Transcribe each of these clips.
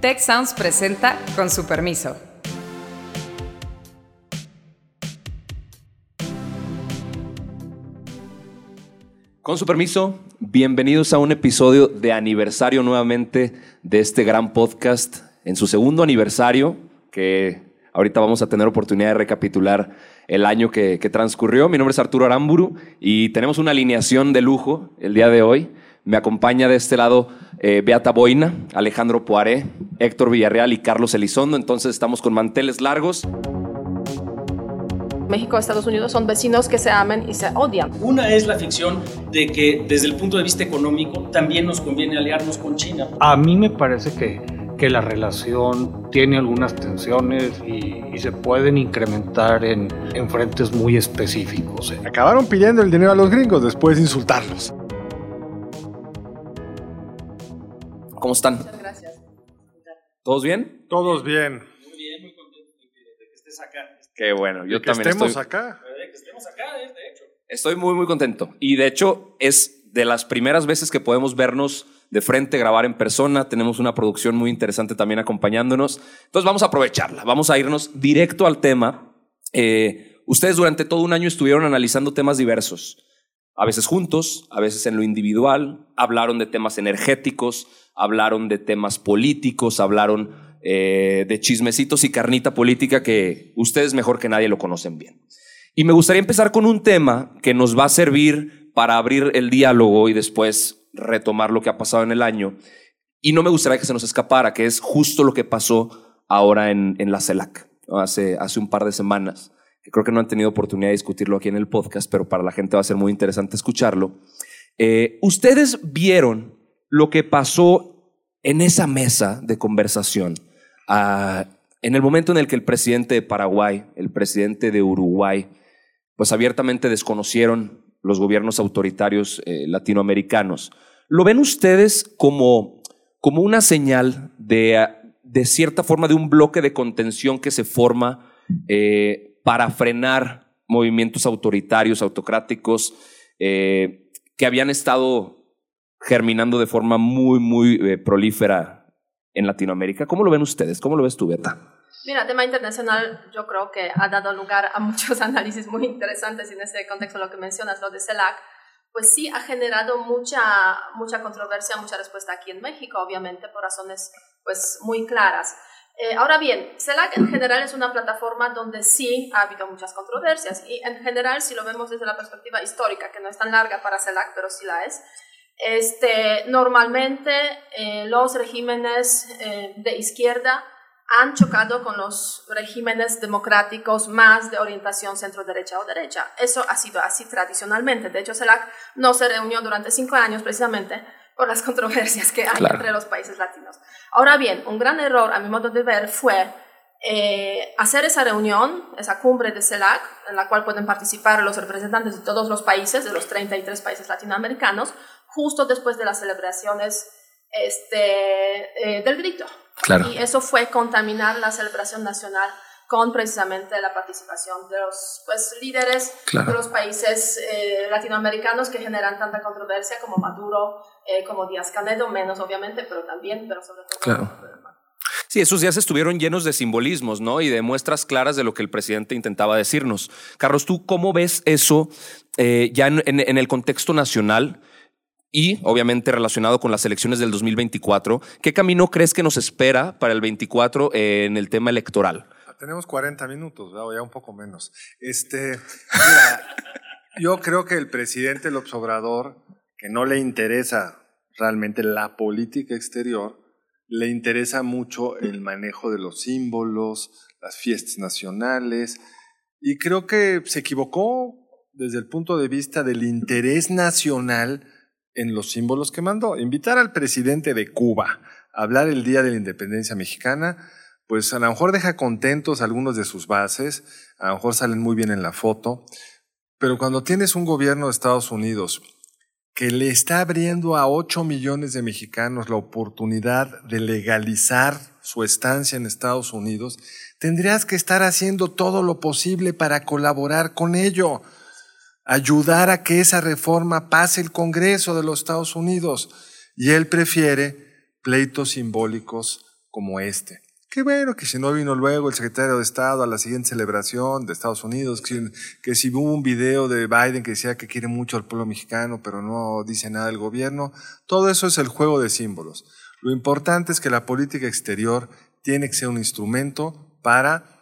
Tech Sounds presenta con su permiso. Con su permiso, bienvenidos a un episodio de aniversario nuevamente de este gran podcast, en su segundo aniversario, que ahorita vamos a tener oportunidad de recapitular el año que, transcurrió. Mi nombre es Arturo Aramburu y tenemos una alineación de lujo el día de hoy. Me acompaña de este lado eh, Beata Boina, Alejandro Poiré, Héctor Villarreal y Carlos Elizondo. Entonces estamos con manteles largos. México y Estados Unidos son vecinos que se aman y se odian. Una es la ficción de que desde el punto de vista económico también nos conviene aliarnos con China. A mí me parece que, que la relación tiene algunas tensiones y, se pueden incrementar en, en frentes muy específicos. ¿eh? Acabaron pidiendo el dinero a los gringos después de insultarlos. ¿Cómo están? Muchas gracias. ¿Todos bien? Todos bien. Muy bien, muy contento de que, estés acá. Qué bueno, yo que también estemos estoy, acá. De que estemos acá, de hecho. estoy muy, muy contento. Y de hecho, es de las primeras veces que podemos vernos de frente, grabar en persona. Tenemos una producción muy interesante también acompañándonos. Entonces vamos a aprovecharla. Vamos a irnos directo al tema. Eh, ustedes durante todo un año estuvieron analizando temas diversos. A veces juntos, a veces en lo individual. Hablaron de temas energéticos, hablaron de temas políticos, hablaron eh, de chismecitos y carnita política que ustedes mejor que nadie lo conocen bien. Y me gustaría empezar con un tema que nos va a servir para abrir el diálogo y después retomar lo que ha pasado en el año. Y no me gustaría que se nos escapara, que es justo lo que pasó ahora en, la CELAC, hace un par de semanas, creo que no han tenido oportunidad de discutirlo aquí en el podcast, pero para la gente va a ser muy interesante escucharlo. Eh, Ustedes vieron lo que pasó en esa mesa de conversación Ah, en el momento en el que el presidente de Paraguay, el presidente de Uruguay, pues abiertamente desconocieron los gobiernos autoritarios eh, latinoamericanos, ¿lo ven ustedes como, como una señal de, ah, de cierta forma de un bloque de contención que se forma eh, para frenar movimientos autoritarios, autocráticos, eh, que habían estado germinando de forma muy, muy prolífera en Latinoamérica. ¿Cómo lo ven ustedes? ¿Cómo lo ves tú, Beta? Mira, tema internacional yo creo que ha dado lugar a muchos análisis muy interesantes y en ese contexto lo que mencionas, lo de CELAC, pues sí ha generado mucha, mucha controversia, mucha respuesta aquí en México, obviamente, por razones pues muy claras. Eh, ahora bien, CELAC en general es una plataforma donde sí ha habido muchas controversias y en general si lo vemos desde la perspectiva histórica, que no es tan larga para CELAC, pero sí la es, este, normalmente eh, los regímenes eh, de izquierda han chocado con los regímenes democráticos más de orientación centro-derecha o derecha. Eso ha sido así tradicionalmente. De hecho, CELAC no se reunió durante cinco años precisamente por las controversias que hay entre los países latinos. Ahora bien, un gran error, a mi modo de ver, fue eh, hacer esa reunión, esa cumbre de CELAC, en la cual pueden participar los representantes de todos los países, de los 33 países latinoamericanos, justo después de las celebraciones este, eh, del grito. Claro. Y eso fue contaminar la celebración nacional con precisamente la participación de los pues, líderes de los países eh, latinoamericanos que generan tanta controversia como Maduro, eh, como Díaz Canedo, menos obviamente, pero también, pero sobre todo. Claro. Sí, esos días estuvieron llenos de simbolismos, ¿no? Y de muestras claras de lo que el presidente intentaba decirnos. Carlos, ¿tú cómo ves eso ya en, en, el contexto nacional? y obviamente relacionado con las elecciones del 2024. ¿Qué camino crees que nos espera para el 24 en el tema electoral? Tenemos 40 minutos, o ya un poco menos. Este, mira, yo creo que el presidente López Obrador, que no le interesa realmente la política exterior, le interesa mucho el manejo de los símbolos, las fiestas nacionales, y creo que se equivocó desde el punto de vista del interés nacional en los símbolos que mandó. Invitar al presidente de Cuba a hablar el Día de la Independencia Mexicana, pues a lo mejor deja contentos algunos de sus bases, a lo mejor salen muy bien en la foto, pero cuando tienes un gobierno de Estados Unidos que le está abriendo a 8 millones de mexicanos la oportunidad de legalizar su estancia en Estados Unidos, tendrías que estar haciendo todo lo posible para colaborar con ello ayudar a que esa reforma pase el Congreso de los Estados Unidos. Y él prefiere pleitos simbólicos como este. Qué bueno que si no vino luego el secretario de Estado a la siguiente celebración de Estados Unidos, que, que, si hubo un video de Biden que decía que quiere mucho al pueblo mexicano, pero no dice nada del gobierno, todo eso es el juego de símbolos. Lo importante es que la política exterior tiene que ser un instrumento para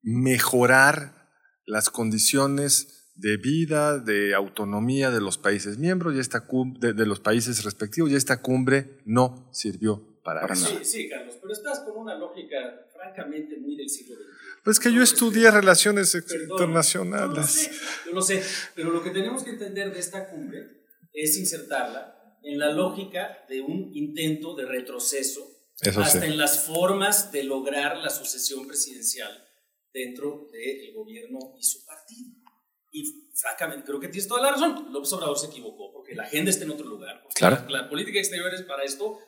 mejorar las condiciones de vida, de autonomía de los países miembros y esta de, de los países respectivos y esta cumbre no sirvió para, Sí, sí, Carlos, pero estás con una lógica francamente muy del siglo XX. Pues que yo estudié relaciones internacionales. No, lo sé, yo lo sé, pero lo que tenemos que entender de esta cumbre es insertarla en la lógica de un intento de retroceso hasta en las formas de lograr la sucesión presidencial dentro del gobierno y su partido. Y francamente, creo que tienes toda la razón. López Obrador se equivocó porque la agenda está en otro lugar. Claro. La, la política exterior es para esto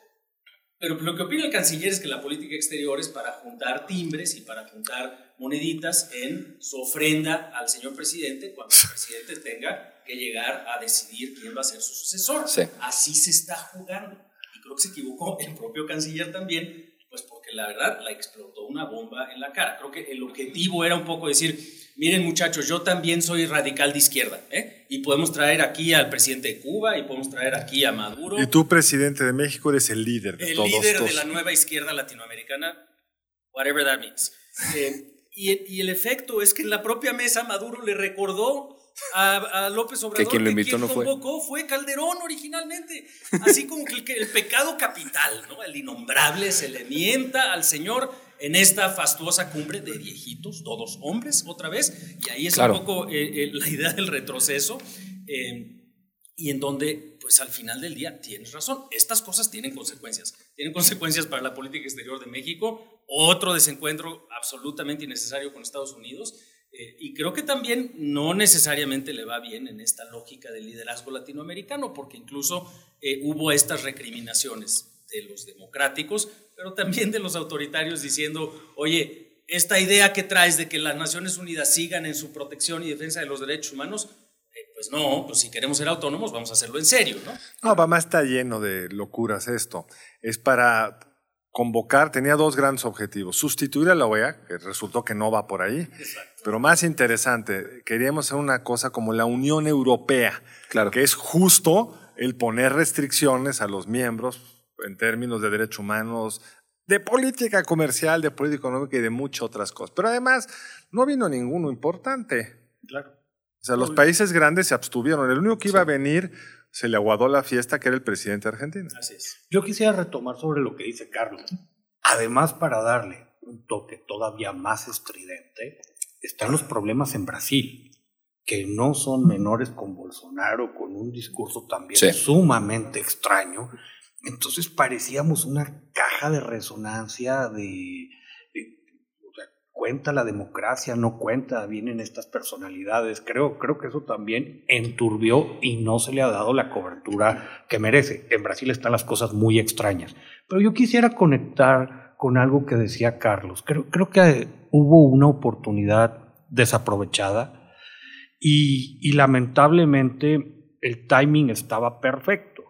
pero lo que opina el canciller es que la política exterior es para juntar timbres y para juntar moneditas en su ofrenda al señor presidente cuando el presidente tenga que llegar a decidir quién va a ser su sucesor. Así se está jugando. Y creo que se equivocó el propio canciller también, porque la verdad la explotó una bomba en la cara. Creo que el objetivo era un poco decir, miren muchachos, yo también soy radical de izquierda, ¿eh? y podemos traer aquí al presidente de Cuba, y podemos traer aquí a Maduro. Y tú, presidente de México, eres el líder de el todos. El líder de la nueva izquierda latinoamericana, whatever that means. Eh, y, y, el efecto es que en la propia mesa Maduro le recordó a, a López Obrador que quien lo invitó quien no fue. convocó fue Calderón originalmente. Así como que el, que el pecado capital, ¿no? el innombrable, se le mienta al señor en esta fastuosa cumbre de viejitos, todos hombres, otra vez, y ahí es Claro. un poco eh, eh, la idea del retroceso, eh, y en donde, pues al final del día, tienes razón, estas cosas tienen consecuencias, tienen consecuencias para la política exterior de México, otro desencuentro absolutamente innecesario con Estados Unidos, eh, y creo que también no necesariamente le va bien en esta lógica del liderazgo latinoamericano, porque incluso eh, hubo estas recriminaciones de los democráticos, pero también de los autoritarios diciendo, oye, esta idea que traes de que las Naciones Unidas sigan en su protección y defensa de los derechos humanos, eh, pues no, pues si queremos ser autónomos vamos a hacerlo en serio, ¿no? No, Obama está lleno de locuras esto. Es para convocar, tenía dos grandes objetivos. Sustituir a la OEA, que resultó que no va por ahí. Pero más interesante, queríamos hacer una cosa como la Unión Europea, Claro. que es justo el poner restricciones a los miembros en términos de derechos humanos, de política comercial, de política económica y de muchas otras cosas. Pero además, no vino ninguno importante. Claro. O sea, los países grandes se abstuvieron. El único que iba a venir se le aguadó la fiesta, que era el presidente argentino. Así es. Yo quisiera retomar sobre lo que dice Carlos. Además, para darle un toque todavía más estridente, están los problemas en Brasil, que no son menores con Bolsonaro, con un discurso también Sí. sumamente extraño. Entonces parecíamos una caja de resonancia de, de- o sea, cuenta la democracia, no cuenta, vienen estas personalidades. Creo, creo que eso también enturbió y no se le ha dado la cobertura que merece. En Brasil están las cosas muy extrañas. Pero yo quisiera conectar con algo que decía Carlos. Creo, creo que hubo una oportunidad desaprovechada y, y lamentablemente el timing estaba perfecto.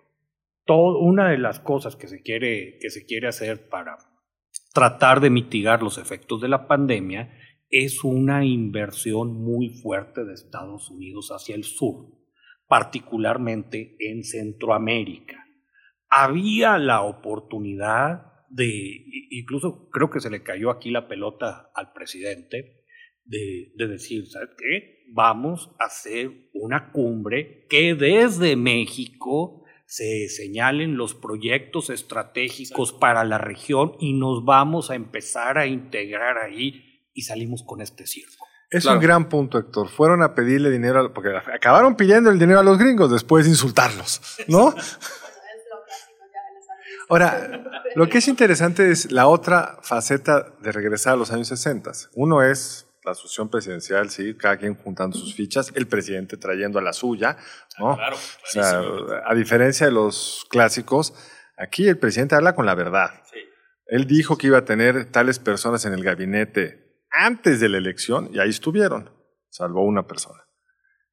Todo, una de las cosas que se, quiere, que se quiere hacer para tratar de mitigar los efectos de la pandemia es una inversión muy fuerte de Estados Unidos hacia el sur, particularmente en Centroamérica. Había la oportunidad de, i- incluso creo que se le cayó aquí la pelota al presidente, de, de decir, ¿sabes qué? Vamos a hacer una cumbre que desde México se señalen los proyectos estratégicos para la región y nos vamos a empezar a integrar ahí y salimos con este circo. Es Claro. un gran punto, Héctor. Fueron a pedirle dinero, a- porque acabaron pidiendo el dinero a los gringos después de insultarlos, ¿no? Bueno, es lo clásico ya en esa revista. Ahora, lo que es interesante es la otra faceta de regresar a los años 60. Uno es la sucesión presidencial, sí, cada quien juntando sus fichas, el presidente trayendo a la suya, ¿no? Claro, O sea, a diferencia de los clásicos, aquí el presidente habla con la verdad. Sí. Él dijo que iba a tener tales personas en el gabinete antes de la elección y ahí estuvieron, salvo una persona.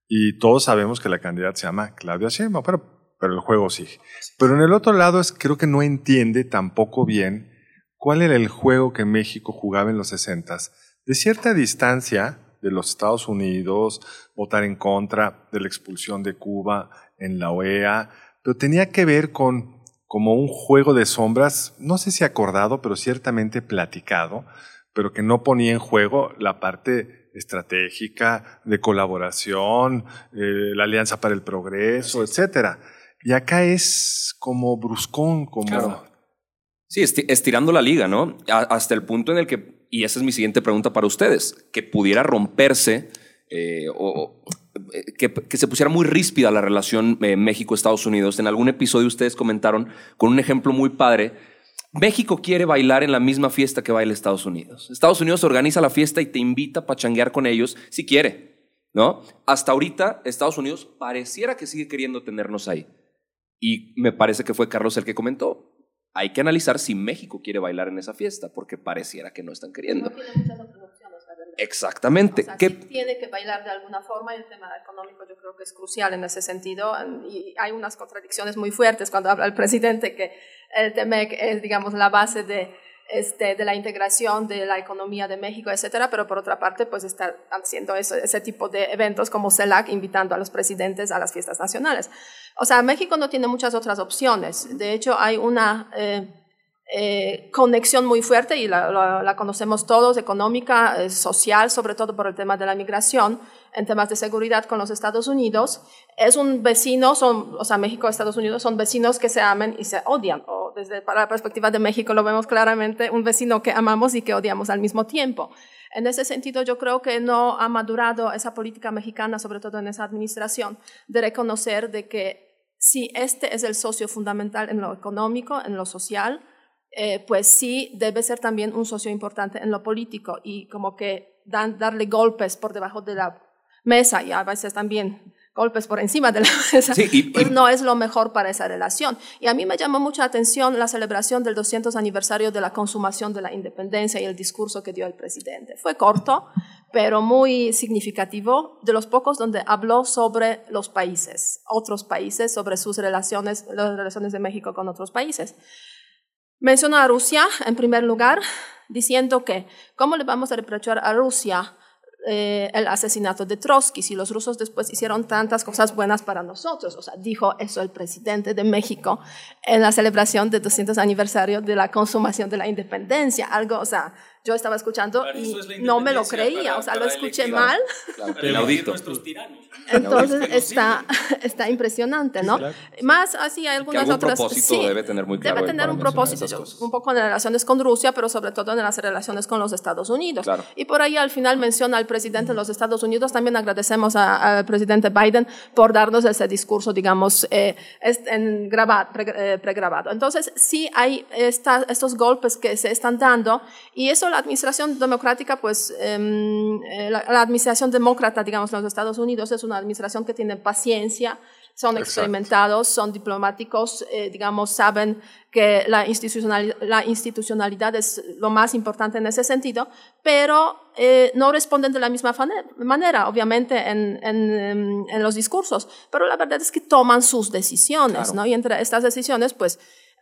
Y todos sabemos que la candidata se llama Claudia Sheinbaum, pero, pero el juego sigue. Pero en el otro lado es creo que no entiende tampoco bien cuál era el juego que México jugaba en los 60 de cierta distancia de los Estados Unidos, votar en contra de la expulsión de Cuba en la OEA, pero tenía que ver con como un juego de sombras, no sé si acordado, pero ciertamente platicado, pero que no ponía en juego la parte estratégica de colaboración, eh, la Alianza para el Progreso, etcétera. Y acá es como bruscón, como... Sí, estirando la liga, ¿no? hasta el punto en el que, y esa es mi siguiente pregunta para ustedes, que pudiera romperse eh, o, eh, que, se pusiera muy ríspida la relación eh, México-Estados Unidos. En algún episodio ustedes comentaron con un ejemplo muy padre. México quiere bailar en la misma fiesta que baila Estados Unidos. Estados Unidos organiza la fiesta y te invita a pachanguear con ellos si quiere, ¿no? Hasta ahorita Estados Unidos pareciera que sigue queriendo tenernos ahí. Y me parece que fue Carlos el que comentó. Hay que analizar si México quiere bailar en esa fiesta, porque pareciera que no están queriendo. Exactamente. que tiene que bailar de alguna forma y el tema económico yo creo que es crucial en ese sentido y hay unas contradicciones muy fuertes cuando habla el presidente que el TEMEC es, digamos, la base de, este, de la integración de la economía de México, etcétera, pero por otra parte, pues está haciendo ese tipo de eventos como CELAC, invitando a los presidentes a las fiestas nacionales. O sea, México no tiene muchas otras opciones. De hecho, hay una... Eh, eh, conexión muy fuerte y la, conocemos todos, económica, eh, social, sobre todo por el tema de la migración, en temas de seguridad con los Estados Unidos. Es un vecino, son, o sea, México y Estados Unidos son vecinos que se aman y se odian. O desde para la perspectiva de México lo vemos claramente, un vecino que amamos y que odiamos al mismo tiempo. En ese sentido, yo creo que no ha madurado esa política mexicana, sobre todo en esa administración, de reconocer de que si este es el socio fundamental en lo económico, en lo social, eh, pues sí debe ser también un socio importante en lo político y como que dan, darle golpes por debajo de la mesa y a veces también golpes por encima de la mesa, pues no es lo mejor para esa relación. Y a mí me llamó mucha atención la celebración del 200 aniversario de la consumación de la independencia y el discurso que dio el presidente. Fue corto, pero muy significativo, de los pocos donde habló sobre los países, otros países, sobre sus relaciones, las relaciones de México con otros países. Menciona a Rusia en primer lugar, diciendo que, ¿cómo le vamos a reprochar a Rusia eh, el asesinato de Trotsky si los rusos después hicieron tantas cosas buenas para nosotros? O sea, dijo eso el presidente de México en la celebración del 200 aniversario de la consumación de la independencia. Algo, o sea, yo estaba escuchando y no me lo creía, o sea, lo escuché mal. Entonces está, está impresionante, ¿no? Más así hay algunas otras. propósito debe tener muy claro. Debe tener un propósito, un poco en relaciones con Rusia, pero sobre todo en las relaciones con los Estados Unidos. Y por ahí al final menciona al presidente de los Estados Unidos. También agradecemos al presidente Biden por darnos ese discurso, digamos, eh, en grabado, eh, pregrabado. Entonces sí hay esta, estos golpes que se están dando y eso la administración democrática, pues em, eh, la, la administración demócrata, digamos, en los Estados Unidos es una administración que tiene paciencia, son experimentados, son diplomáticos, eh, digamos, saben que la institucionalidad, la institucionalidad, es lo más importante en ese sentido, pero eh, no responden de la misma manera, obviamente, en, en, en, los discursos, pero la verdad es que toman sus decisiones, ¿no? Y entre estas decisiones, pues,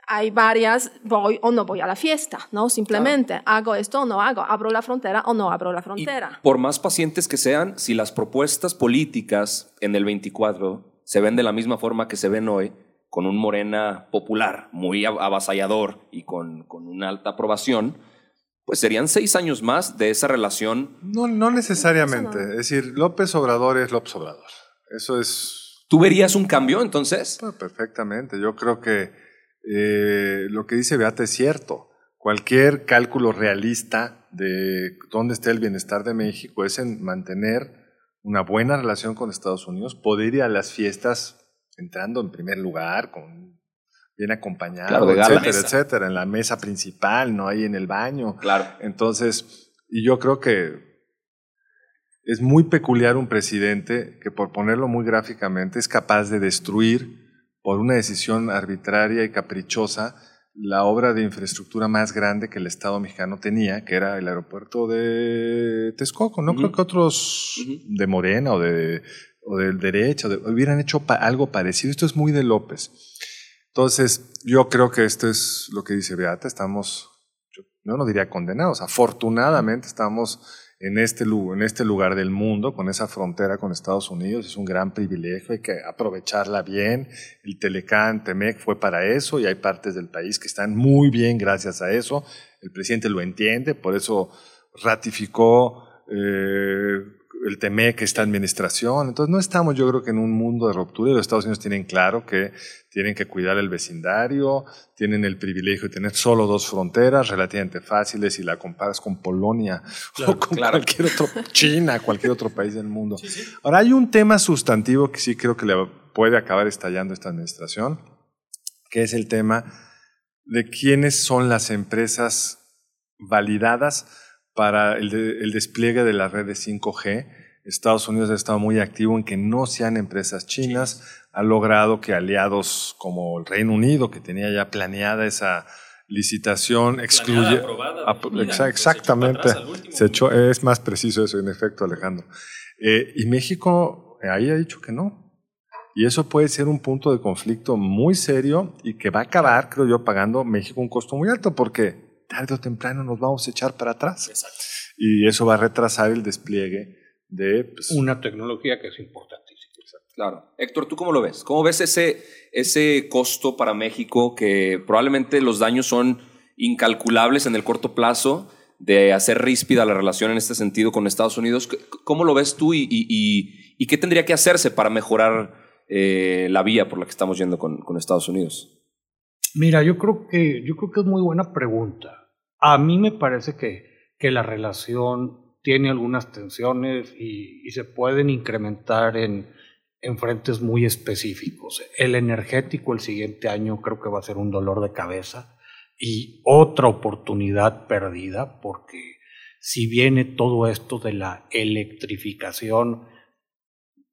hay varias, voy o no voy a la fiesta, ¿no? Simplemente hago esto o no hago, abro la frontera o no abro la frontera. por más pacientes que sean, si las propuestas políticas en el 24 se ven de la misma forma que se ven hoy, con un Morena popular, muy avasallador y con, con una alta aprobación, pues serían seis años más de esa relación. No, no necesariamente. Es decir, López Obrador es López Obrador. Eso es... ¿Tú verías un cambio entonces? Pues, perfectamente. Yo creo que eh, lo que dice Beata es cierto. Cualquier cálculo realista de dónde está el bienestar de México es en mantener una buena relación con Estados Unidos, poder ir a las fiestas entrando en primer lugar, con, bien acompañado, etcétera, etcétera, en la mesa principal, no ahí en el baño. Claro. Entonces, y yo creo que es muy peculiar un presidente que, por ponerlo muy gráficamente, es capaz de destruir por una decisión arbitraria y caprichosa la obra de infraestructura más grande que el Estado mexicano tenía, que era el aeropuerto de Texcoco. No creo que otros de Morena o de o del derecho hubieran hecho algo parecido. Esto es muy de López. Entonces, yo creo que esto es lo que dice Beata. Estamos, no, no diría condenados, afortunadamente estamos en este, en este lugar del mundo, con esa frontera con Estados Unidos, es un gran privilegio, hay que aprovecharla bien. El Telecán, Temec fue para eso y hay partes del país que están muy bien gracias a eso. El presidente lo entiende, por eso ratificó eh, el TEMEC, esta administración. Entonces no estamos yo creo que en un mundo de ruptura y los Estados Unidos tienen claro que tienen que cuidar el vecindario, tienen el privilegio de tener solo dos fronteras relativamente fáciles y la comparas con Polonia o con cualquier otro, China, cualquier otro país del mundo. Ahora hay un tema sustantivo que sí creo que le puede acabar estallando esta administración, que es el tema de quiénes son las empresas validadas para el, despliegue de la red de 5G. Estados Unidos ha estado muy activo en que no sean empresas chinas. Ha logrado que aliados como el Reino Unido, que tenía ya planeada esa licitación, excluye. exactamente. Se echó, es más preciso eso, en efecto, Alejandro. Eh, y México eh, ahí ha dicho que no. Y eso puede ser un punto de conflicto muy serio y que va a acabar, creo yo, pagando México un costo muy alto, porque tarde o temprano nos vamos a echar para atrás. Exacto. Y eso va a retrasar el despliegue de... Pues, Una tecnología que es importantísima. Claro. Héctor, ¿tú cómo lo ves? ¿Cómo ves ese, ese costo para México que probablemente los daños son incalculables en el corto plazo de hacer ríspida la relación en este sentido con Estados Unidos? ¿Cómo lo ves tú y, y, y qué tendría que hacerse para mejorar eh, la vía por la que estamos yendo con, con Estados Unidos? Mira, yo creo que, yo creo que es muy buena pregunta. A mí me parece que, que la relación tiene algunas tensiones y, se pueden incrementar en, en frentes muy específicos. El energético el siguiente año creo que va a ser un dolor de cabeza y otra oportunidad perdida porque si viene todo esto de la electrificación,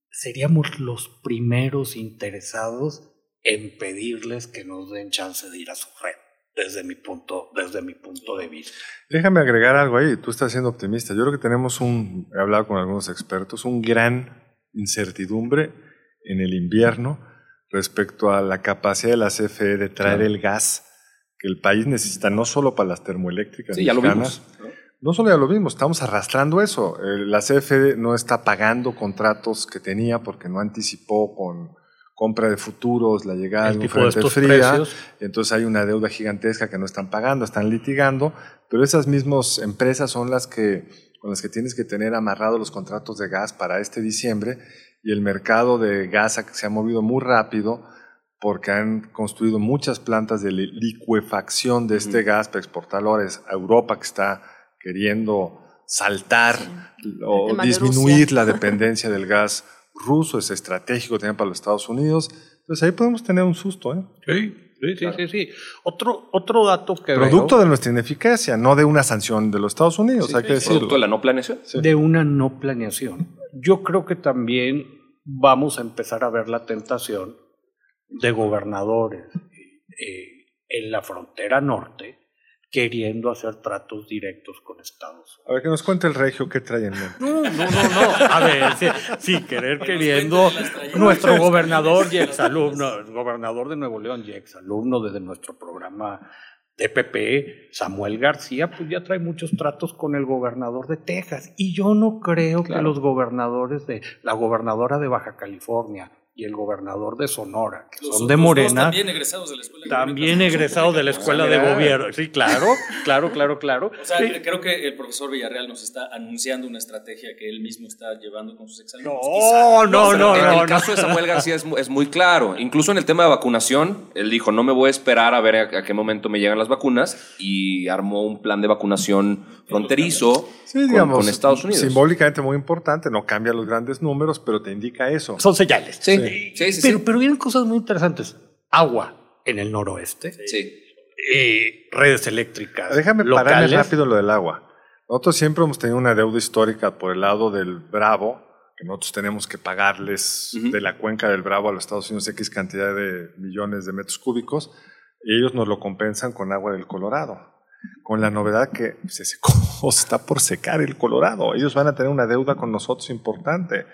seríamos los primeros interesados en pedirles que nos den chance de ir a su red, desde mi punto, desde mi punto de vista. Déjame agregar algo ahí, tú estás siendo optimista. Yo creo que tenemos un, he hablado con algunos expertos, un gran incertidumbre en el invierno respecto a la capacidad de la CFE de traer el gas que el país necesita, no solo para las termoeléctricas sí, ya lo vimos. No solo ya lo vimos, estamos arrastrando eso. La CFE no está pagando contratos que tenía porque no anticipó con compra de futuros, la llegada de un frente fría, entonces hay una deuda gigantesca que no están pagando, están litigando, pero esas mismas empresas son las que con las que tienes que tener amarrados los contratos de gas para este diciembre y el mercado de gas se ha movido muy rápido porque han construido muchas plantas de licuefacción de este gas para exportarlo a Europa que está queriendo saltar o disminuir la dependencia del gas ruso, es estratégico también para los Estados Unidos. Entonces ahí podemos tener un susto. ¿eh? Sí, sí, sí, sí, Otro, otro dato que Producto de nuestra ineficacia, no de una sanción de los Estados Unidos, hay que decirlo. Producto de la no planeación. De una no planeación. Yo creo que también vamos a empezar a ver la tentación de gobernadores eh, en la frontera norte queriendo hacer tratos directos con Estados Unidos. A ver, que nos cuente el regio qué trae en mente. No, no, no, no. A ver, sí, querer queriendo. Nuestro gobernador y exalumno, el gobernador de Nuevo León y exalumno desde nuestro programa DPP, Samuel García, pues ya trae muchos tratos con el gobernador de Texas. Y yo no creo que los gobernadores de la gobernadora de Baja California, y el gobernador de Sonora, que son de Morena. También egresados de la escuela. También egresados de la escuela de gobierno. Sí, claro, claro, claro, claro. O sea, creo que el profesor Villarreal nos está anunciando una estrategia que él mismo está llevando con sus exámenes. No, no, no, En el caso de Samuel García es, muy claro. Incluso en el tema de vacunación, él dijo, no me voy a esperar a ver a, qué momento me llegan las vacunas y armó un plan de vacunación fronterizo con, Estados Unidos. Simbólicamente muy importante, no cambia los grandes números, pero te indica eso. Son señales. Sí. Sí, sí, pero, pero vienen cosas muy interesantes. Agua en el noroeste. Sí. Eh, redes eléctricas. Déjame parar rápido lo del agua. Nosotros siempre hemos tenido una deuda histórica por el lado del Bravo, que nosotros tenemos que pagarles de la cuenca del Bravo a los Estados Unidos X cantidad de millones de metros cúbicos, y ellos nos lo compensan con agua del Colorado. Con la novedad que se secó, está por secar el Colorado. Ellos van a tener una deuda con nosotros importante.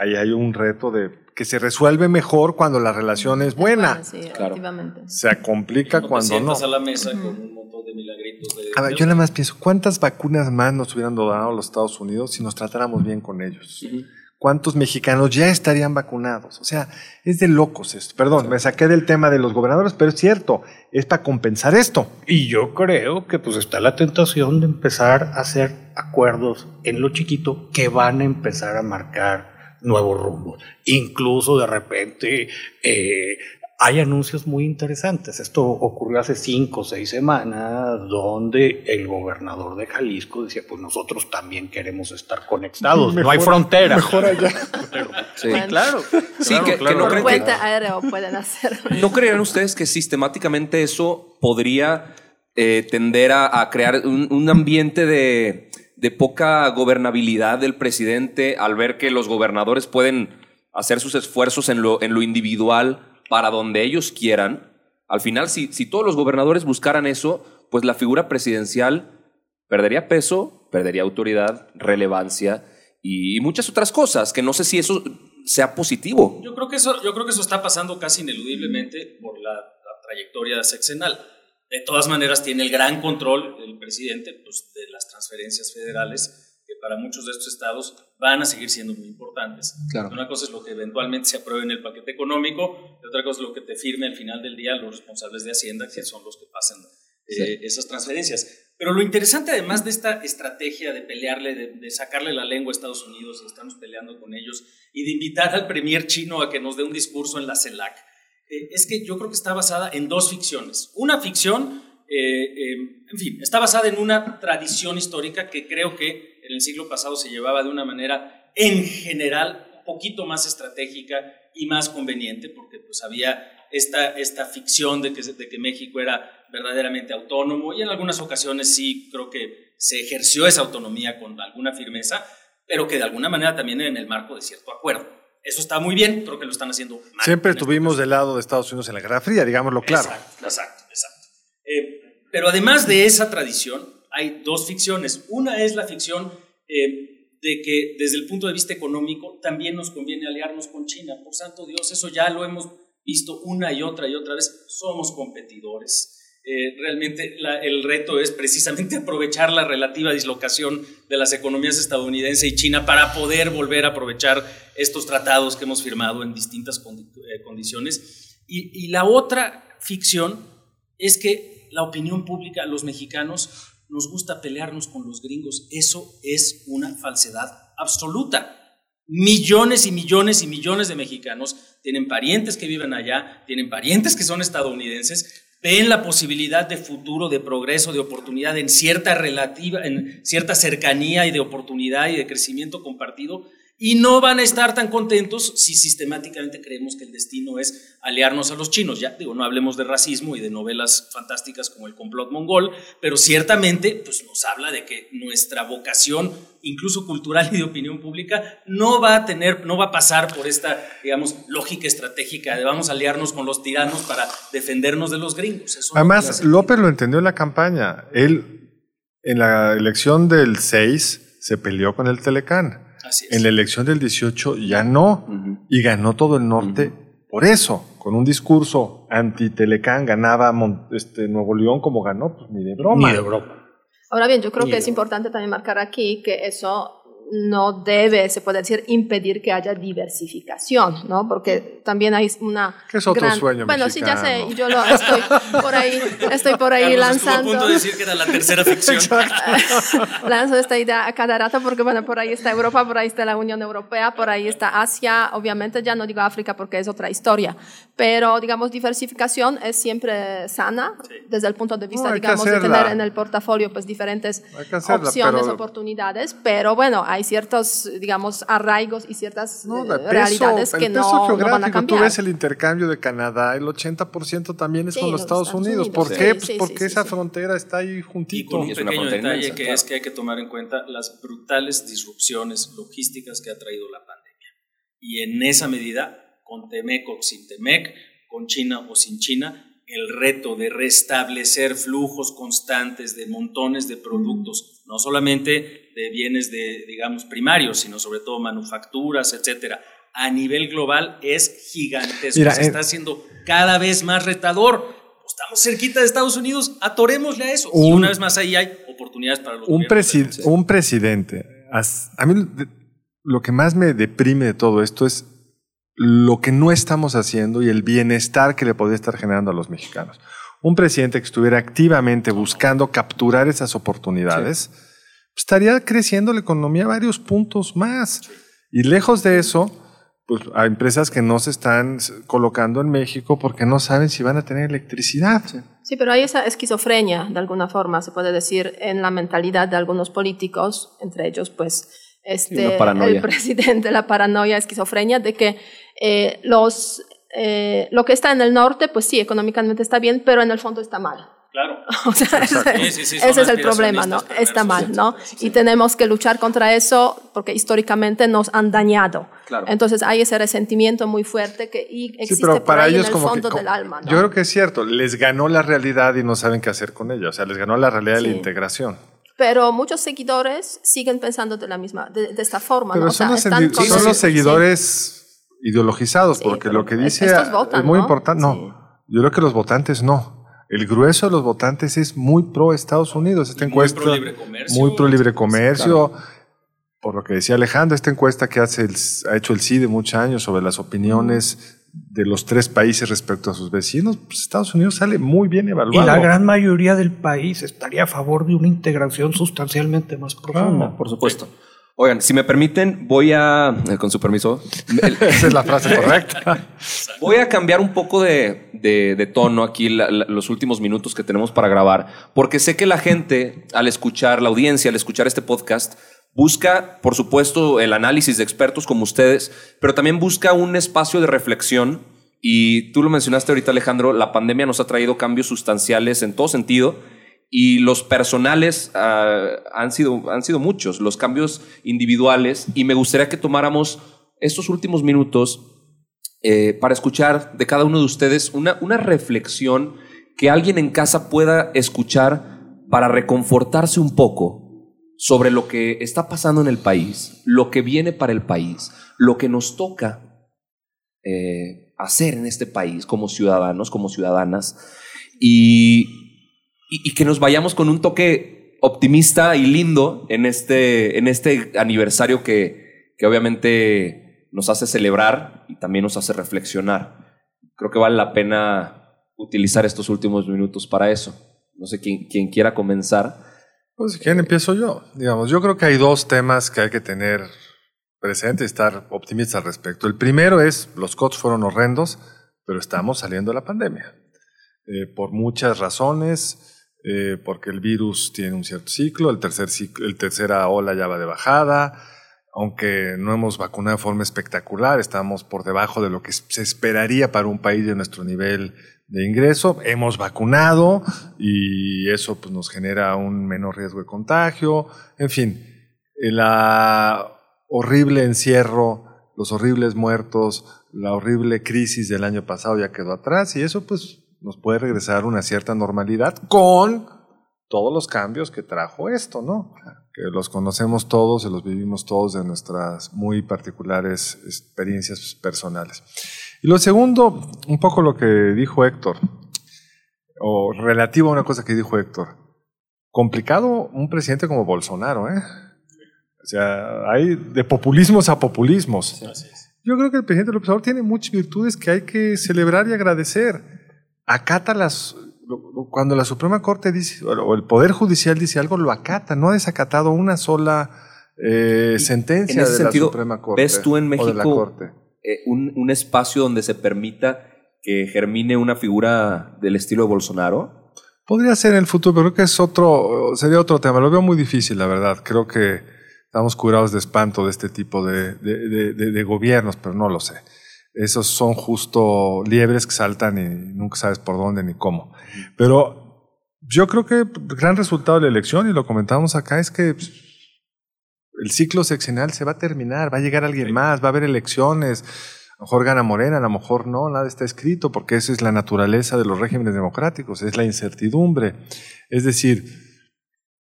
Ahí hay un reto de que se resuelve mejor cuando la relación es buena. Sí, Claro. efectivamente. Se complica No te cuando no. sientas a la mesa con un montón de milagritos. De, A ver, yo nada más pienso, ¿cuántas vacunas más nos hubieran dado los Estados Unidos si nos tratáramos bien con ellos? ¿Cuántos mexicanos ya estarían vacunados? O sea, es de locos esto. Perdón, me saqué del tema de los gobernadores, pero es cierto, es para compensar esto. Y yo creo que pues está la tentación de empezar a hacer acuerdos en lo chiquito que van a empezar a marcar nuevos rumbos. Incluso de repente eh, hay anuncios muy interesantes. Esto ocurrió hace cinco o seis semanas donde el gobernador de Jalisco decía, pues nosotros también queremos estar conectados. no hay frontera. Mejor allá. Sí, Bueno. claro. Sí, Claro, que, que claro. no Por puente aéreo pueden hacer. ¿No creerán ustedes que sistemáticamente eso podría eh, tender a, a crear un, un ambiente de, de poca gobernabilidad del presidente al ver que los gobernadores pueden hacer sus esfuerzos en lo, en lo individual para donde ellos quieran? Al final, si, si todos los gobernadores buscaran eso, pues la figura presidencial perdería peso, perdería autoridad, relevancia y, muchas otras cosas, que no sé si eso sea positivo. Yo creo que eso, yo creo que eso está pasando casi ineludiblemente por la, la trayectoria sexenal. De todas maneras, tiene el gran control el presidente pues, transferencias federales, que para muchos de estos estados van a seguir siendo muy importantes. Claro. Una cosa es lo que eventualmente se apruebe en el paquete económico, y otra cosa es lo que te firme al final del día los responsables de Hacienda, que son los que pasan eh, esas transferencias. Pero lo interesante además de esta estrategia de pelearle, de, de sacarle la lengua a Estados Unidos y estamos peleando con ellos y de invitar al premier chino a que nos dé un discurso en la CELAC, eh, es que yo creo que está basada en dos ficciones. Una ficción, eh, eh, en fin, está basada en una tradición histórica que creo que en el siglo pasado se llevaba de una manera en general un poquito más estratégica y más conveniente, porque pues había esta, esta ficción de que, de que México era verdaderamente autónomo y en algunas ocasiones sí creo que se ejerció esa autonomía con alguna firmeza, pero que de alguna manera también en el marco de cierto acuerdo. Eso está muy bien, creo que lo están haciendo mal. Siempre en esta estuvimos del lado de Estados Unidos en la Guerra Fría, digámoslo claro. Exacto, exacto. Eh, pero además de esa tradición, hay dos ficciones. Una es la ficción eh, de que desde el punto de vista económico también nos conviene aliarnos con China. Por santo Dios, eso ya lo hemos visto una y otra y otra vez. Somos competidores. Eh, realmente la- el reto es precisamente aprovechar la relativa dislocación de las economías estadounidense y China para poder volver a aprovechar estos tratados que hemos firmado en distintas condi- eh, condiciones. Y, y la otra ficción es que la opinión pública, los mexicanos, nos gusta pelearnos con los gringos. Eso es una falsedad absoluta. Millones y millones y millones de mexicanos tienen parientes que viven allá, tienen parientes que son estadounidenses, ven la posibilidad de futuro, de progreso, de oportunidad en cierta relativa, en cierta cercanía y de oportunidad y de crecimiento compartido y no van a estar tan contentos si sistemáticamente creemos que el destino es aliarnos a los chinos. Ya digo, no hablemos de racismo y de novelas fantásticas como El complot mongol, pero ciertamente pues, nos habla de que nuestra vocación, incluso cultural y de opinión pública, no va a tener, no va a pasar por esta, digamos, lógica estratégica de vamos a aliarnos con los tiranos para defendernos de los gringos. Eso Además. López lo entendió en la campaña. Él, en la elección del 6, se peleó con el Telecán. Así es. En la elección del 18 ya no. Y ganó todo el norte por eso. Con un discurso anti-Telecán ganaba Mon- este, Nuevo León como ganó, pues ni de broma. Ni de broma. Ahora bien, yo creo que es importante también marcar aquí que eso no debe, se puede decir, impedir que haya diversificación, ¿no? Porque también hay una... Que es otro gran- sueño Bueno, sí, ya sé, mexicano. yo lo estoy por ahí, estoy por ahí Carlos estuvo a lanzando... punto de decir que era la tercera ficción. lanzo esta idea a cada rato porque, bueno, por ahí está Europa, por ahí está la Unión Europea, por ahí está Asia, obviamente ya no digo África porque es otra historia, pero, digamos, diversificación es siempre sana desde el punto de vista, No, digamos, de tener en el portafolio, pues, diferentes hacerla, opciones, pero- oportunidades, pero bueno, hay ciertos, digamos, arraigos y ciertas No, eh, de peso, realidades el que peso no, no van a geográfico. Tú cambiar. ves el intercambio de Canadá, el 80% también es Sí, con los los Estados, Estados Unidos. Unidos. ¿Por Sí, qué? Pues sí, porque sí, esa sí. frontera está ahí Y juntito. con un Es una pequeño frontera detalle inmensa, que claro. es que hay que tomar en cuenta las brutales disrupciones logísticas que ha traído la pandemia. Y en esa medida, con Temec o sin Temec, con China o sin China, el reto de restablecer flujos constantes de montones de productos, no solamente de bienes de, digamos, primarios, sino sobre todo manufacturas, etcétera, a nivel global es gigantesco. Se está haciendo cada vez más retador. Estamos cerquita de Estados Unidos, atorémosle a eso. y una vez más ahí hay oportunidades para los un, un presidente, a mí lo que más me deprime de todo esto es lo que no estamos haciendo y el bienestar que le podría estar generando a los mexicanos. Un presidente que estuviera activamente buscando capturar esas oportunidades, estaría creciendo la economía varios puntos más. Y lejos de eso, pues hay empresas que no se están colocando en México porque no saben si van a tener electricidad. Sí, pero hay esa esquizofrenia, de alguna forma, se puede decir, en la mentalidad de algunos políticos, entre ellos, pues, este, el presidente, la paranoia, esquizofrenia, de que eh, los, eh, lo que está en el norte, pues sí, económicamente está bien, pero en el fondo está mal. Claro. O sea, ese, es el problema, ¿no? Está mal, ¿no? Y tenemos que luchar contra eso porque históricamente nos han dañado. Claro. Entonces hay ese resentimiento muy fuerte que existe pero para por ellos en el fondo del alma. ¿no? Yo creo que es cierto, les ganó la realidad y no saben qué hacer con ella. O sea, les ganó la realidad de la integración. Pero muchos seguidores siguen pensando de la misma, de, esta forma. Pero ¿no? son, los, son los seguidores ideologizados, porque lo que dice es muy importante. No, yo creo que los votantes no. El grueso de los votantes es muy pro Estados Unidos. Esta encuesta. Muy pro libre comercio. Muy pro libre comercio. Por lo que decía Alejandro, esta encuesta que hace ha hecho el CIDE muchos años sobre las opiniones de los tres países respecto a sus vecinos, pues Estados Unidos sale muy bien evaluado. Y la gran mayoría del país estaría a favor de una integración sustancialmente más profunda. por supuesto. Oigan, si me permiten, voy a, eh, con su permiso, esa es la frase correcta. Voy a cambiar un poco de, tono aquí los últimos minutos que tenemos para grabar, porque sé que la gente, al escuchar, la audiencia, al escuchar este podcast, Busca, por supuesto, el análisis de expertos como ustedes, pero también busca un espacio de reflexión. Y tú lo mencionaste ahorita, Alejandro, la pandemia nos ha traído cambios sustanciales en todo sentido y los personales ah, han, sido, han sido muchos, los cambios individuales. Y me gustaría que tomáramos estos últimos minutos eh, para escuchar de cada uno de ustedes una, una reflexión que alguien en casa pueda escuchar para reconfortarse un poco sobre lo que está pasando en el país, lo que viene para el país, lo que nos toca eh, hacer en este país como ciudadanos, como ciudadanas, y, y, que nos vayamos con un toque optimista y lindo en este, en este aniversario que, que obviamente nos hace celebrar y también nos hace reflexionar. Creo que vale la pena utilizar estos últimos minutos para eso. No sé quién, quién quiera comenzar. Pues quién empiezo yo. Digamos, yo creo que hay dos temas que hay que tener presente y estar optimistas al respecto. El primero es, los COTS fueron horrendos, pero estamos saliendo de la pandemia. Eh, por muchas razones, eh, porque el virus tiene un cierto ciclo, el tercer ciclo, el tercera ola ya va de bajada, aunque no hemos vacunado de forma espectacular, estamos por debajo de lo que se esperaría para un país de nuestro nivel de ingreso, hemos vacunado y eso pues, nos genera un menor riesgo de contagio, en fin, el horrible encierro, los horribles muertos, la horrible crisis del año pasado ya quedó atrás y eso pues nos puede regresar una cierta normalidad con todos los cambios que trajo esto, ¿no? Que los conocemos todos y los vivimos todos de nuestras muy particulares experiencias personales. Y lo segundo, un poco lo que dijo Héctor, o relativo a una cosa que dijo Héctor. Complicado un presidente como Bolsonaro, ¿eh? O sea, hay de populismos a populismos. Yo creo que el presidente López Obrador tiene muchas virtudes que hay que celebrar y agradecer. Acata las. Cuando la Suprema Corte dice, o el Poder Judicial dice algo, lo acata. No ha desacatado una sola eh, sentencia de la Suprema Corte. ¿Ves tú en México eh, un, un, espacio donde se permita que germine una figura del estilo de Bolsonaro? Podría ser en el futuro, pero creo que es otro, sería otro tema. Lo veo muy difícil, la verdad. Creo que estamos curados de espanto de este tipo de, de, de, de gobiernos, pero no lo sé. Esos son justo liebres que saltan y nunca sabes por dónde ni cómo. Pero yo creo que el gran resultado de la elección, y lo comentamos acá, es que el ciclo seccional se va a terminar, va a llegar alguien más, va a haber elecciones. A lo mejor gana Morena, a lo mejor no, nada está escrito, porque esa es la naturaleza de los regímenes democráticos, es la incertidumbre. Es decir,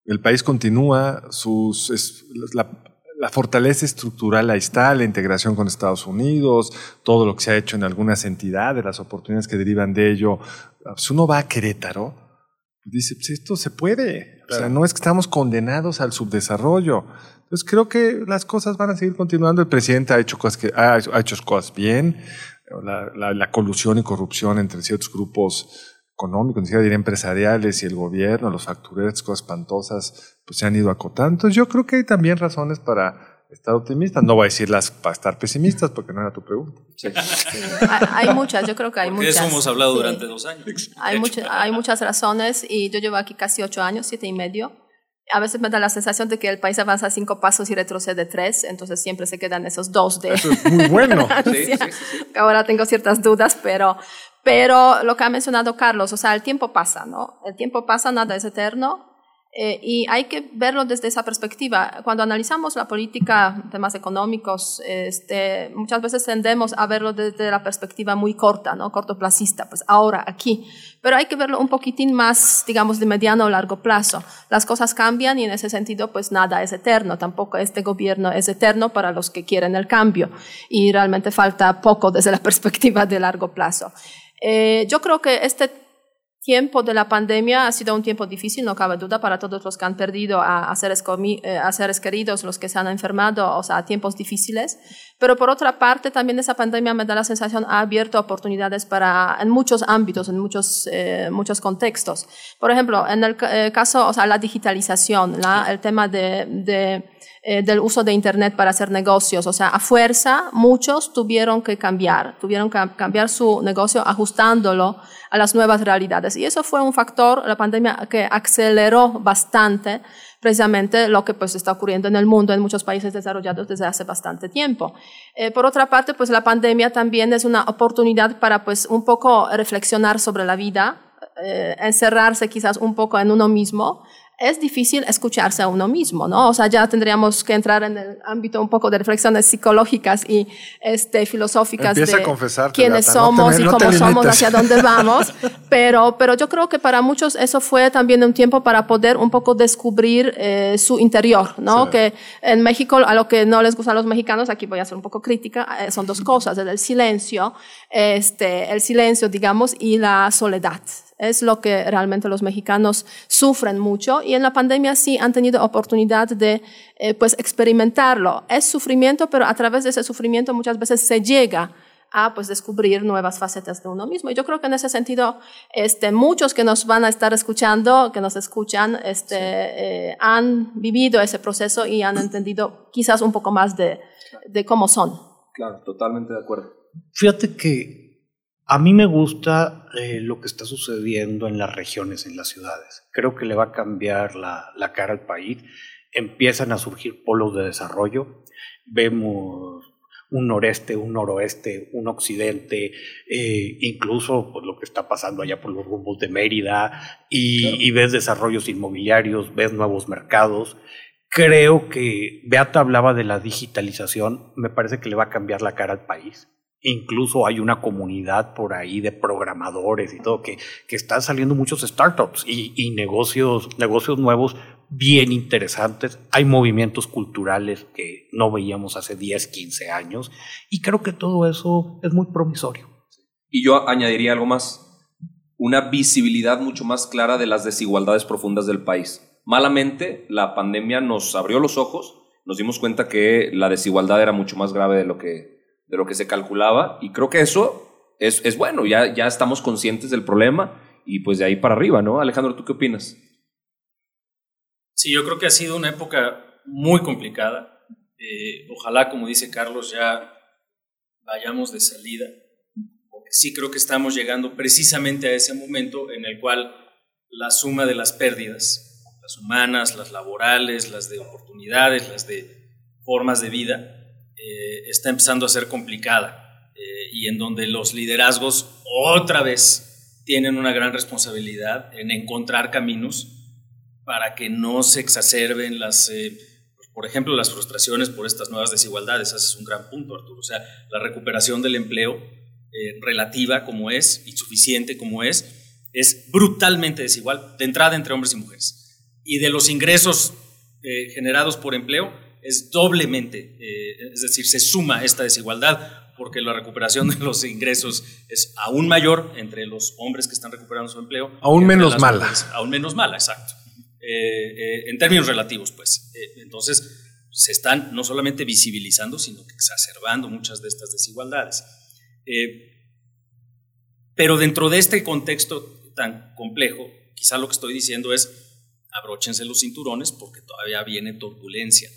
el país continúa, sus, la, la fortaleza estructural ahí está, la integración con Estados Unidos, todo lo que se ha hecho en algunas entidades, las oportunidades que derivan de ello. Si uno va a Querétaro, dice, pues esto se puede. O sea, no es que estamos condenados al subdesarrollo. Entonces creo que las cosas van a seguir continuando. El presidente ha hecho cosas, que, ha, hecho cosas bien. La, la, colusión y corrupción entre ciertos grupos económicos, ni siquiera diría empresariales y el gobierno, los factureros, cosas espantosas, pues se han ido acotando. Entonces yo creo que hay también razones para estar optimistas. No voy a decirlas para estar pesimistas porque no era tu pregunta. Hay, muchas, yo creo que hay muchas. De eso hemos hablado durante dos años. Hay, muchas, hay muchas razones y yo llevo aquí casi ocho años, siete y medio. A veces me da la sensación de que el país avanza cinco pasos y retrocede tres, entonces siempre se quedan esos dos de... Eso es muy bueno. Ahora tengo ciertas dudas, pero, pero lo que ha mencionado Carlos, o sea, el tiempo pasa, ¿no? El tiempo pasa, nada es eterno eh, y hay que verlo desde esa perspectiva. Cuando analizamos la política, temas económicos, este, muchas veces tendemos a verlo desde la perspectiva muy corta, ¿no? cortoplacista, pues ahora, aquí. Pero hay que verlo un poquitín más, digamos, de mediano o largo plazo. Las cosas cambian y en ese sentido, pues nada es eterno. Tampoco este gobierno es eterno para los que quieren el cambio. Y realmente falta poco desde la perspectiva de largo plazo. Eh, yo creo que este tiempo de la pandemia ha sido un tiempo difícil, no cabe duda, para todos los que han perdido a, seres, eh, a seres queridos, los que se han enfermado, o sea, tiempos difíciles. Pero por otra parte, también esa pandemia me da la sensación ha abierto oportunidades para, en muchos ámbitos, en muchos, eh, muchos contextos. Por ejemplo, en el eh, caso, o sea, la digitalización, la, el tema de, de del uso de Internet para hacer negocios. O sea, a fuerza, muchos tuvieron que cambiar, tuvieron que cambiar su negocio ajustándolo a las nuevas realidades. Y eso fue un factor, la pandemia, que aceleró bastante precisamente lo que pues está ocurriendo en el mundo, en muchos países desarrollados desde hace bastante tiempo. Eh, por otra parte, pues la pandemia también es una oportunidad para pues un poco reflexionar sobre la vida, eh, encerrarse quizás un poco en uno mismo, es difícil escucharse a uno mismo, ¿no? O sea, ya tendríamos que entrar en el ámbito un poco de reflexiones psicológicas y este, filosóficas de quiénes somos y cómo somos, hacia dónde vamos. Pero, pero yo creo que para muchos eso fue también un tiempo para poder un poco descubrir eh, su interior, ¿no? Que en México, a lo que no les gusta a los mexicanos, aquí voy a ser un poco crítica, eh, son dos cosas, el silencio, este, el silencio, digamos, y la soledad es lo que realmente los mexicanos sufren mucho y en la pandemia sí han tenido oportunidad de eh, pues experimentarlo. Es sufrimiento, pero a través de ese sufrimiento muchas veces se llega a pues descubrir nuevas facetas de uno mismo. Y yo creo que en ese sentido, este, muchos que nos van a estar escuchando, que nos escuchan, este, eh, han vivido ese proceso y han entendido quizás un poco más de, de cómo son. Claro, totalmente de acuerdo. Fíjate que a mí me gusta eh, lo que está sucediendo en las regiones, en las ciudades. Creo que le va a cambiar la, cara al país. Empiezan a surgir polos de desarrollo. Vemos un noreste, un noroeste, un occidente, eh, incluso pues, lo que está pasando allá por los rumbos de Mérida, y, y, ves desarrollos inmobiliarios, ves nuevos mercados. Creo que Beata hablaba de la digitalización, me parece que le va a cambiar la cara al país. Incluso hay una comunidad por ahí de programadores y todo, que, que están saliendo muchos startups y, y, negocios, negocios nuevos bien interesantes. Hay movimientos culturales que no veíamos hace 10, 15 años y creo que todo eso es muy promisorio. Y yo añadiría algo más, una visibilidad mucho más clara de las desigualdades profundas del país. Malamente, la pandemia nos abrió los ojos, nos dimos cuenta que la desigualdad era mucho más grave de lo que de lo que se calculaba y creo que eso es, es bueno, ya, ya estamos conscientes del problema y pues de ahí para arriba, ¿no? Alejandro, ¿tú qué opinas? Sí, yo creo que ha sido una época muy complicada. Eh, ojalá, como dice Carlos, ya vayamos de salida, porque sí creo que estamos llegando precisamente a ese momento en el cual la suma de las pérdidas, las humanas, las laborales, las de oportunidades, las de formas de vida, está empezando a ser complicada eh, y en donde los liderazgos otra vez tienen una gran responsabilidad en encontrar caminos para que no se exacerben las, eh, por ejemplo, las frustraciones por estas nuevas desigualdades. Ese es un gran punto, Arturo. O sea, la recuperación del empleo eh, relativa como es, insuficiente como es, es brutalmente desigual de entrada entre hombres y mujeres. Y de los ingresos eh, generados por empleo es doblemente, eh, es decir, se suma esta desigualdad porque la recuperación de los ingresos es aún mayor entre los hombres que están recuperando su empleo. Aún menos mala. aún menos mala, exacto. Eh, en términos relativos, pues. entonces, se están no solamente visibilizando, sino que exacerbando muchas de estas desigualdades. pero dentro de este contexto tan complejo, quizá lo que estoy diciendo es abróchense los cinturones porque todavía viene turbulencia.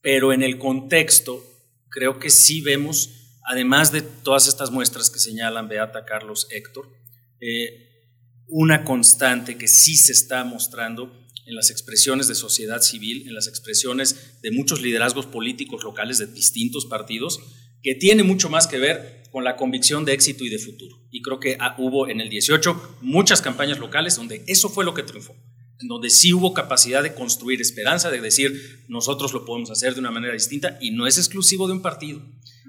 Pero en el contexto, creo que sí vemos, además de todas estas muestras que señalan Beata, Carlos, Héctor, eh, una constante que sí se está mostrando en las expresiones de sociedad civil, en las expresiones de muchos liderazgos políticos locales de distintos partidos, que tiene mucho más que ver con la convicción de éxito y de futuro. Y creo que ah, hubo en el 18 muchas campañas locales donde eso fue lo que triunfó, en donde sí hubo capacidad de construir esperanza, de decir nosotros lo podemos hacer de una manera distinta y no es exclusivo de un partido.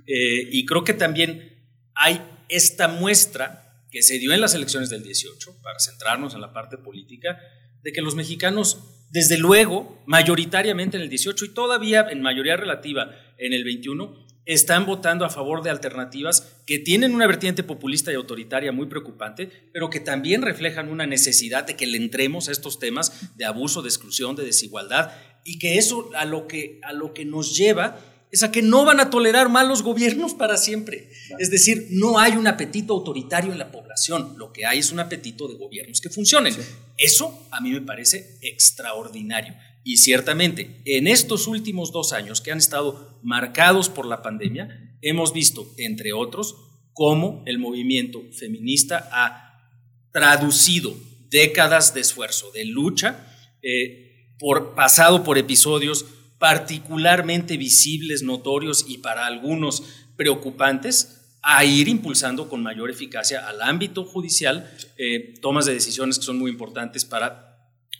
Eh, y creo que también hay esta muestra que se dio en las elecciones del 18, para centrarnos en la parte política, de que los mexicanos, desde luego, mayoritariamente en el 18 y todavía en mayoría relativa en el 21, están votando a favor de alternativas que tienen una vertiente populista y autoritaria muy preocupante, pero que también reflejan una necesidad de que le entremos a estos temas de abuso, de exclusión, de desigualdad, y que eso a lo que, a lo que nos lleva es a que no van a tolerar malos gobiernos para siempre. Es decir, no hay un apetito autoritario en la población, lo que hay es un apetito de gobiernos que funcionen. Eso a mí me parece extraordinario. Y ciertamente, en estos últimos dos años que han estado marcados por la pandemia, hemos visto, entre otros, cómo el movimiento feminista ha traducido décadas de esfuerzo, de lucha, eh, por, pasado por episodios particularmente visibles, notorios y para algunos preocupantes, a ir impulsando con mayor eficacia al ámbito judicial eh, tomas de decisiones que son muy importantes para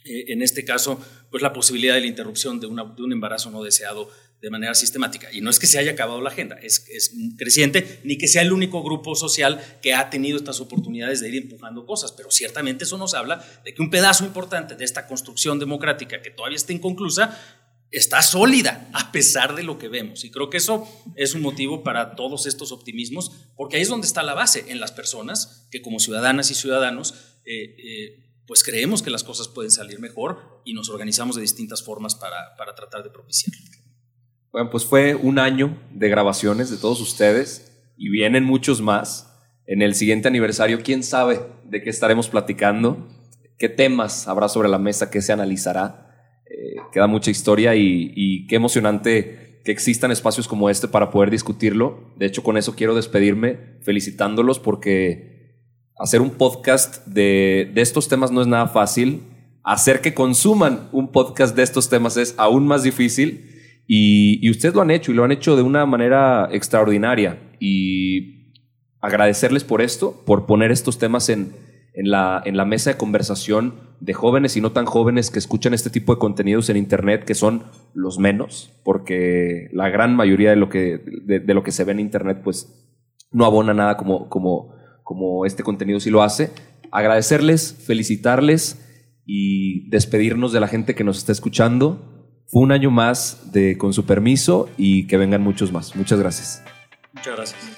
eh, en este caso, pues la posibilidad de la interrupción de, un embarazo no deseado de manera sistemática. Y no es que se haya acabado la agenda, es, es creciente, ni que sea el único grupo social que ha tenido estas oportunidades de ir empujando cosas, pero ciertamente eso nos habla de que un pedazo importante de esta construcción democrática que todavía está inconclusa está sólida a pesar de lo que vemos. Y creo que eso es un motivo para todos estos optimismos, porque ahí es donde está la base, en las personas que como ciudadanas y ciudadanos eh, eh, pues creemos que las cosas pueden salir mejor y nos organizamos de distintas formas para, para tratar de propiciarlo. Bueno, pues fue un año de grabaciones de todos ustedes y vienen muchos más. En el siguiente aniversario, quién sabe de qué estaremos platicando, qué temas habrá sobre la mesa, qué se analizará. Eh, queda mucha historia y, y qué emocionante que existan espacios como este para poder discutirlo. De hecho, con eso quiero despedirme felicitándolos porque hacer un podcast de, estos temas no es nada fácil. Hacer que consuman un podcast de estos temas es aún más difícil. Y, ustedes lo han hecho y lo han hecho de una manera extraordinaria. Y agradecerles por esto, por poner estos temas en, la, en la mesa de conversación de jóvenes y no tan jóvenes que escuchan este tipo de contenidos en Internet, que son los menos, porque la gran mayoría de lo que, de, lo que se ve en Internet, pues no abona nada como, como, como este contenido sí lo hace. Agradecerles, felicitarles y despedirnos de la gente que nos está escuchando. Fue un año más de Con su permiso y que vengan muchos más. Muchas gracias. Muchas gracias.